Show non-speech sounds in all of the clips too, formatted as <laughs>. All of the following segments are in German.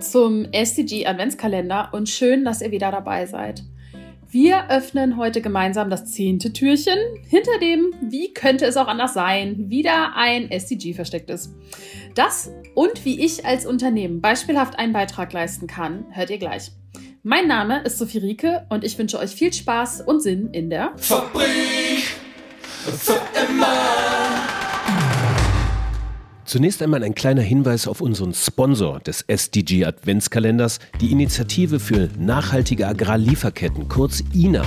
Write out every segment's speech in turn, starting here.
zum SDG Adventskalender und schön, dass ihr wieder dabei seid. Wir öffnen heute gemeinsam das zehnte Türchen, hinter dem, wie könnte es auch anders sein, wieder ein SDG versteckt ist. Das und wie ich als Unternehmen beispielhaft einen Beitrag leisten kann, hört ihr gleich. Mein Name ist Sophie Rieke und ich wünsche euch viel Spaß und Sinn in der Fabrik für immer. Zunächst einmal ein kleiner Hinweis auf unseren Sponsor des SDG Adventskalenders, die Initiative für nachhaltige Agrarlieferketten, kurz INA.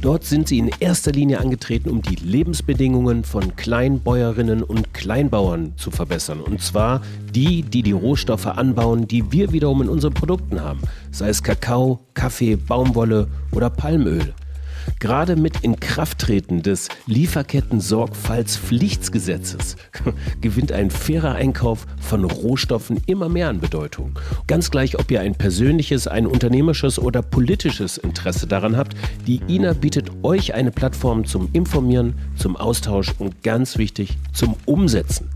Dort sind sie in erster Linie angetreten, um die Lebensbedingungen von Kleinbäuerinnen und Kleinbauern zu verbessern. Und zwar die, die die Rohstoffe anbauen, die wir wiederum in unseren Produkten haben. Sei es Kakao, Kaffee, Baumwolle oder Palmöl. Gerade mit Inkrafttreten des Lieferketten-Sorgfaltspflichtsgesetzes <laughs> gewinnt ein fairer Einkauf von Rohstoffen immer mehr an Bedeutung. Ganz gleich, ob ihr ein persönliches, ein unternehmerisches oder politisches Interesse daran habt, die INA bietet euch eine Plattform zum Informieren, zum Austausch und ganz wichtig zum Umsetzen.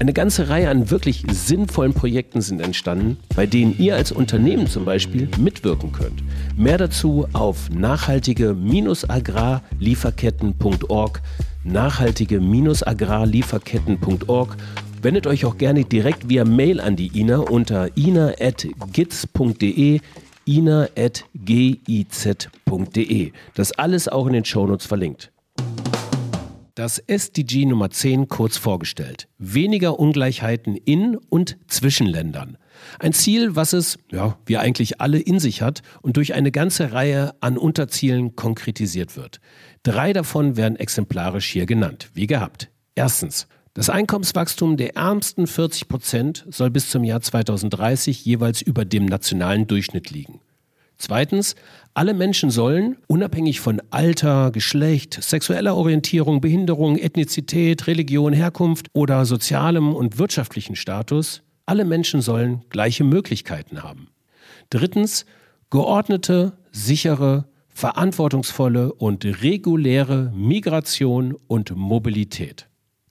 Eine ganze Reihe an wirklich sinnvollen Projekten sind entstanden, bei denen ihr als Unternehmen zum Beispiel mitwirken könnt. Mehr dazu auf nachhaltige-agrarlieferketten.org, nachhaltige-agrarlieferketten.org Wendet euch auch gerne direkt via Mail an die INA unter ina.giz.de, ina.giz.de. Das alles auch in den Shownotes verlinkt. Das SDG Nummer 10 kurz vorgestellt. Weniger Ungleichheiten in und zwischen Ländern. Ein Ziel, was es, ja, wir eigentlich alle in sich hat und durch eine ganze Reihe an Unterzielen konkretisiert wird. Drei davon werden exemplarisch hier genannt, wie gehabt. Erstens, das Einkommenswachstum der ärmsten 40 Prozent soll bis zum Jahr 2030 jeweils über dem nationalen Durchschnitt liegen. Zweitens, alle Menschen sollen, unabhängig von Alter, Geschlecht, sexueller Orientierung, Behinderung, Ethnizität, Religion, Herkunft oder sozialem und wirtschaftlichen Status, alle Menschen sollen gleiche Möglichkeiten haben. Drittens, geordnete, sichere, verantwortungsvolle und reguläre Migration und Mobilität.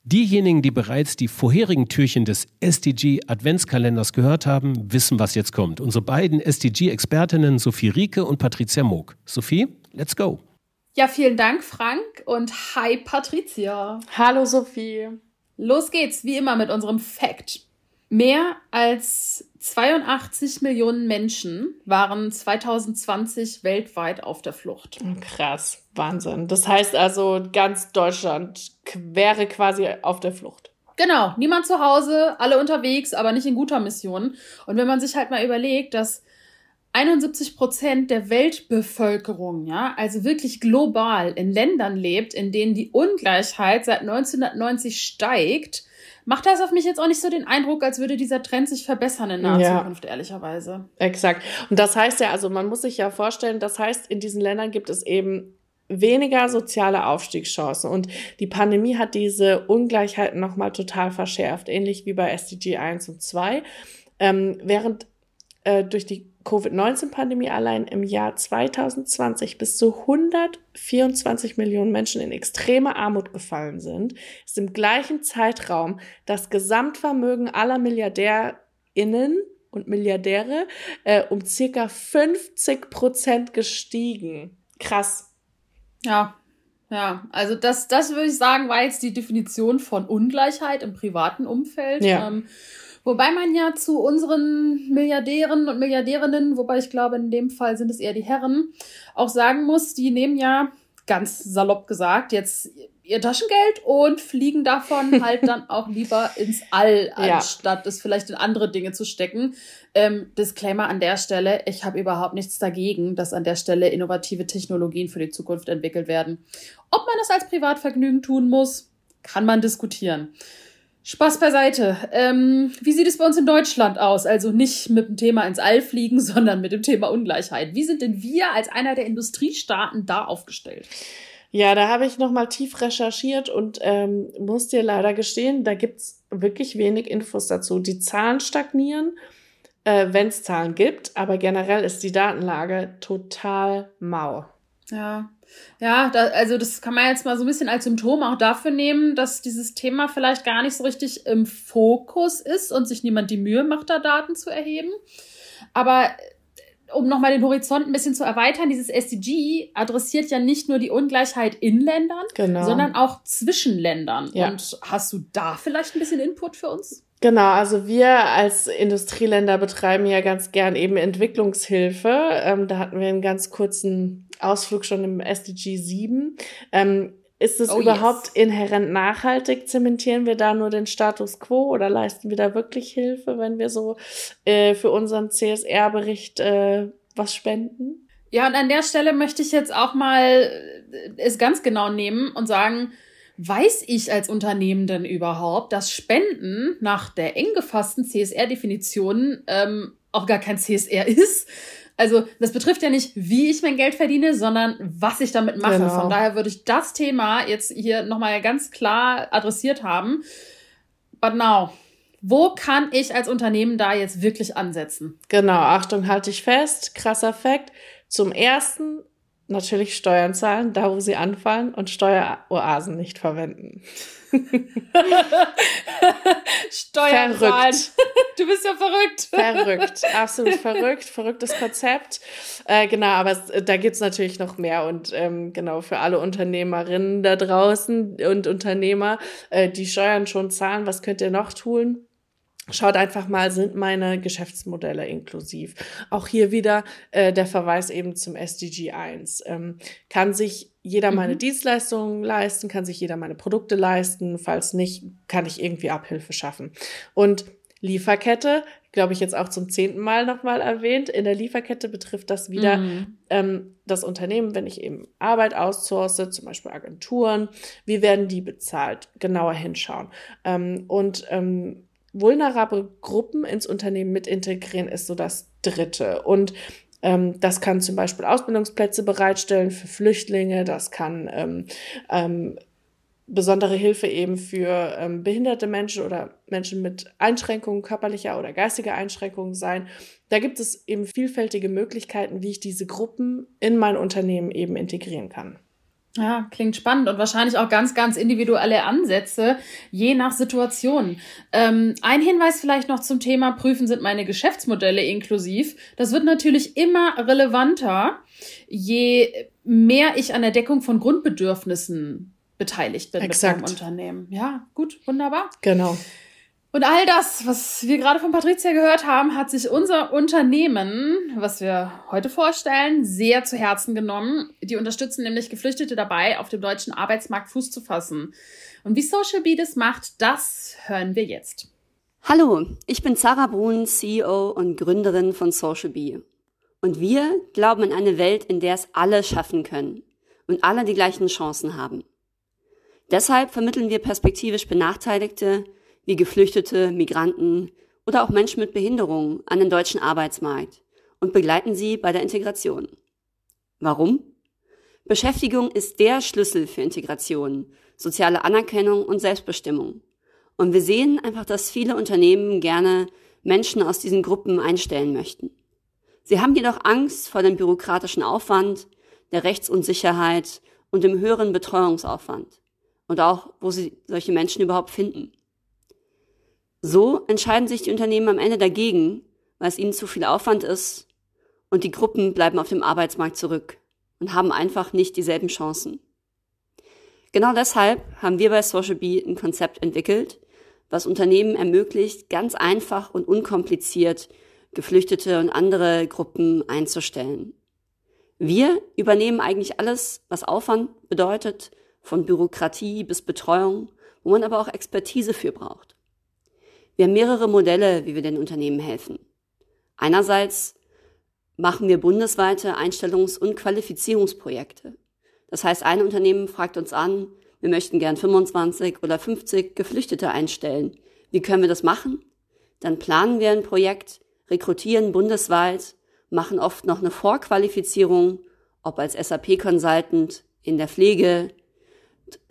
Diejenigen, die bereits die vorherigen Türchen des SDG Adventskalenders gehört haben, wissen, was jetzt kommt. Unsere beiden SDG-Expertinnen Sophie Rieke und Patricia Moog. Sophie, let's go. Ja, vielen Dank, Frank. Und hi, Patricia. Hallo, Sophie. Los geht's, wie immer, mit unserem Fact. Mehr als 82 Millionen Menschen waren 2020 weltweit auf der Flucht. Krass, Wahnsinn. Das heißt also, ganz Deutschland wäre quasi auf der Flucht. Genau, niemand zu Hause, alle unterwegs, aber nicht in guter Mission. Und wenn man sich halt mal überlegt, dass 71 Prozent der Weltbevölkerung, ja, also wirklich global in Ländern lebt, in denen die Ungleichheit seit 1990 steigt, macht das auf mich jetzt auch nicht so den Eindruck, als würde dieser Trend sich verbessern in naher ja. Zukunft, ehrlicherweise. Exakt. Und das heißt ja, also man muss sich ja vorstellen, das heißt, in diesen Ländern gibt es eben weniger soziale Aufstiegschancen. Und die Pandemie hat diese Ungleichheiten nochmal total verschärft, ähnlich wie bei SDG 1 und 2. Ähm, während äh, durch die Covid-19-Pandemie allein im Jahr 2020 bis zu 124 Millionen Menschen in extreme Armut gefallen sind, ist im gleichen Zeitraum das Gesamtvermögen aller MilliardärInnen und Milliardäre äh, um circa 50 Prozent gestiegen. Krass. Ja, ja, also das, das würde ich sagen, war jetzt die Definition von Ungleichheit im privaten Umfeld. Ja. Ähm, Wobei man ja zu unseren Milliardären und Milliardärinnen, wobei ich glaube, in dem Fall sind es eher die Herren, auch sagen muss, die nehmen ja, ganz salopp gesagt, jetzt ihr Taschengeld und fliegen davon <laughs> halt dann auch lieber ins All, anstatt ja. es vielleicht in andere Dinge zu stecken. Ähm, Disclaimer an der Stelle, ich habe überhaupt nichts dagegen, dass an der Stelle innovative Technologien für die Zukunft entwickelt werden. Ob man das als Privatvergnügen tun muss, kann man diskutieren. Spaß beiseite. Ähm, wie sieht es bei uns in Deutschland aus? Also nicht mit dem Thema ins All fliegen, <laughs> sondern mit dem Thema Ungleichheit. Wie sind denn wir als einer der Industriestaaten da aufgestellt? Ja, da habe ich nochmal tief recherchiert und ähm, muss dir leider gestehen, da gibt's wirklich wenig Infos dazu. Die Zahlen stagnieren, äh, wenn es Zahlen gibt, aber generell ist die Datenlage total mau. Ja, ja, da, also das kann man jetzt mal so ein bisschen als Symptom auch dafür nehmen, dass dieses Thema vielleicht gar nicht so richtig im Fokus ist und sich niemand die Mühe macht, da Daten zu erheben. Aber um nochmal den Horizont ein bisschen zu erweitern, dieses SDG adressiert ja nicht nur die Ungleichheit in Ländern, genau. sondern auch zwischen Ländern. Ja. Und hast du da vielleicht ein bisschen Input für uns? Genau, also wir als Industrieländer betreiben ja ganz gern eben Entwicklungshilfe. Ähm, da hatten wir einen ganz kurzen Ausflug schon im SDG 7. Ähm, ist es oh, überhaupt yes. inhärent nachhaltig? Zementieren wir da nur den Status quo oder leisten wir da wirklich Hilfe, wenn wir so äh, für unseren CSR-Bericht äh, was spenden? Ja, und an der Stelle möchte ich jetzt auch mal äh, es ganz genau nehmen und sagen, weiß ich als Unternehmen denn überhaupt, dass Spenden nach der eng gefassten CSR-Definition ähm, auch gar kein CSR ist? Also das betrifft ja nicht, wie ich mein Geld verdiene, sondern was ich damit mache. Genau. Von daher würde ich das Thema jetzt hier nochmal ganz klar adressiert haben. But now, wo kann ich als Unternehmen da jetzt wirklich ansetzen? Genau, Achtung, halte ich fest, krasser Fakt. Zum ersten natürlich Steuern zahlen, da wo sie anfallen und Steueroasen nicht verwenden. <laughs> <laughs> Steuern verrückt. Du bist ja verrückt. Verrückt, absolut verrückt, verrücktes Konzept. Äh, genau, aber es, da gibt's natürlich noch mehr und ähm, genau für alle Unternehmerinnen da draußen und Unternehmer, äh, die Steuern schon zahlen, was könnt ihr noch tun? Schaut einfach mal, sind meine Geschäftsmodelle inklusiv. Auch hier wieder äh, der Verweis eben zum SDG 1. Ähm, kann sich jeder meine mhm. Dienstleistungen leisten, kann sich jeder meine Produkte leisten. Falls nicht, kann ich irgendwie Abhilfe schaffen. Und Lieferkette, glaube ich jetzt auch zum zehnten Mal nochmal erwähnt. In der Lieferkette betrifft das wieder mhm. ähm, das Unternehmen, wenn ich eben Arbeit outsource, zum Beispiel Agenturen, wie werden die bezahlt? Genauer hinschauen. Ähm, und ähm, vulnerable Gruppen ins Unternehmen mit integrieren, ist so das Dritte. Und ähm, das kann zum Beispiel Ausbildungsplätze bereitstellen für Flüchtlinge, das kann ähm, ähm, besondere Hilfe eben für ähm, behinderte Menschen oder Menschen mit Einschränkungen, körperlicher oder geistiger Einschränkungen sein. Da gibt es eben vielfältige Möglichkeiten, wie ich diese Gruppen in mein Unternehmen eben integrieren kann. Ja, klingt spannend und wahrscheinlich auch ganz, ganz individuelle Ansätze, je nach Situation. Ähm, ein Hinweis vielleicht noch zum Thema Prüfen sind meine Geschäftsmodelle inklusiv. Das wird natürlich immer relevanter, je mehr ich an der Deckung von Grundbedürfnissen beteiligt bin Exakt. mit meinem Unternehmen. Ja, gut, wunderbar. Genau. Und all das, was wir gerade von Patricia gehört haben, hat sich unser Unternehmen, was wir heute vorstellen, sehr zu Herzen genommen. Die unterstützen nämlich Geflüchtete dabei, auf dem deutschen Arbeitsmarkt Fuß zu fassen. Und wie Social Bee das macht, das hören wir jetzt. Hallo, ich bin Sarah Brun, CEO und Gründerin von Social Bee. Und wir glauben an eine Welt, in der es alle schaffen können und alle die gleichen Chancen haben. Deshalb vermitteln wir perspektivisch Benachteiligte wie Geflüchtete, Migranten oder auch Menschen mit Behinderungen an den deutschen Arbeitsmarkt und begleiten sie bei der Integration. Warum? Beschäftigung ist der Schlüssel für Integration, soziale Anerkennung und Selbstbestimmung. Und wir sehen einfach, dass viele Unternehmen gerne Menschen aus diesen Gruppen einstellen möchten. Sie haben jedoch Angst vor dem bürokratischen Aufwand, der Rechtsunsicherheit und dem höheren Betreuungsaufwand. Und auch, wo sie solche Menschen überhaupt finden. So entscheiden sich die Unternehmen am Ende dagegen, weil es ihnen zu viel Aufwand ist und die Gruppen bleiben auf dem Arbeitsmarkt zurück und haben einfach nicht dieselben Chancen. Genau deshalb haben wir bei Social Bee ein Konzept entwickelt, was Unternehmen ermöglicht, ganz einfach und unkompliziert Geflüchtete und andere Gruppen einzustellen. Wir übernehmen eigentlich alles, was Aufwand bedeutet, von Bürokratie bis Betreuung, wo man aber auch Expertise für braucht. Wir haben mehrere Modelle, wie wir den Unternehmen helfen. Einerseits machen wir bundesweite Einstellungs- und Qualifizierungsprojekte. Das heißt, ein Unternehmen fragt uns an, wir möchten gern 25 oder 50 Geflüchtete einstellen. Wie können wir das machen? Dann planen wir ein Projekt, rekrutieren bundesweit, machen oft noch eine Vorqualifizierung, ob als SAP-Consultant, in der Pflege,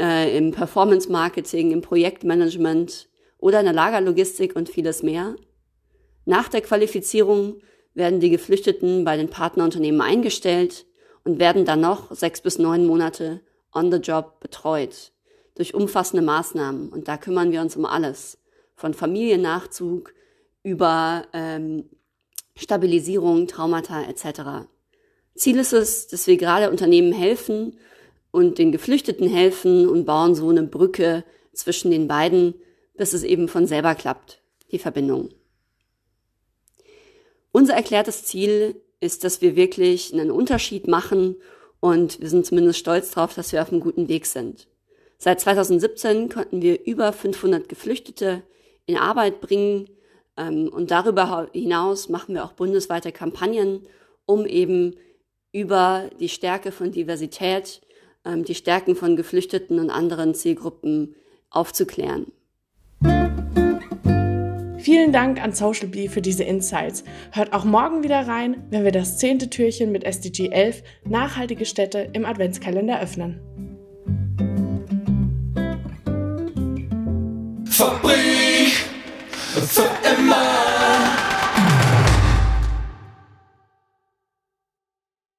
äh, im Performance-Marketing, im Projektmanagement, oder in der Lagerlogistik und vieles mehr. Nach der Qualifizierung werden die Geflüchteten bei den Partnerunternehmen eingestellt und werden dann noch sechs bis neun Monate on the job betreut durch umfassende Maßnahmen. Und da kümmern wir uns um alles. Von Familiennachzug über ähm, Stabilisierung, Traumata etc. Ziel ist es, dass wir gerade Unternehmen helfen und den Geflüchteten helfen und bauen so eine Brücke zwischen den beiden, bis es eben von selber klappt, die Verbindung. Unser erklärtes Ziel ist, dass wir wirklich einen Unterschied machen und wir sind zumindest stolz darauf, dass wir auf einem guten Weg sind. Seit 2017 konnten wir über 500 Geflüchtete in Arbeit bringen ähm, und darüber hinaus machen wir auch bundesweite Kampagnen, um eben über die Stärke von Diversität, ähm, die Stärken von Geflüchteten und anderen Zielgruppen aufzuklären. Vielen Dank an Social Bee für diese Insights. Hört auch morgen wieder rein, wenn wir das zehnte Türchen mit SDG 11 nachhaltige Städte im Adventskalender öffnen. Fabrik immer.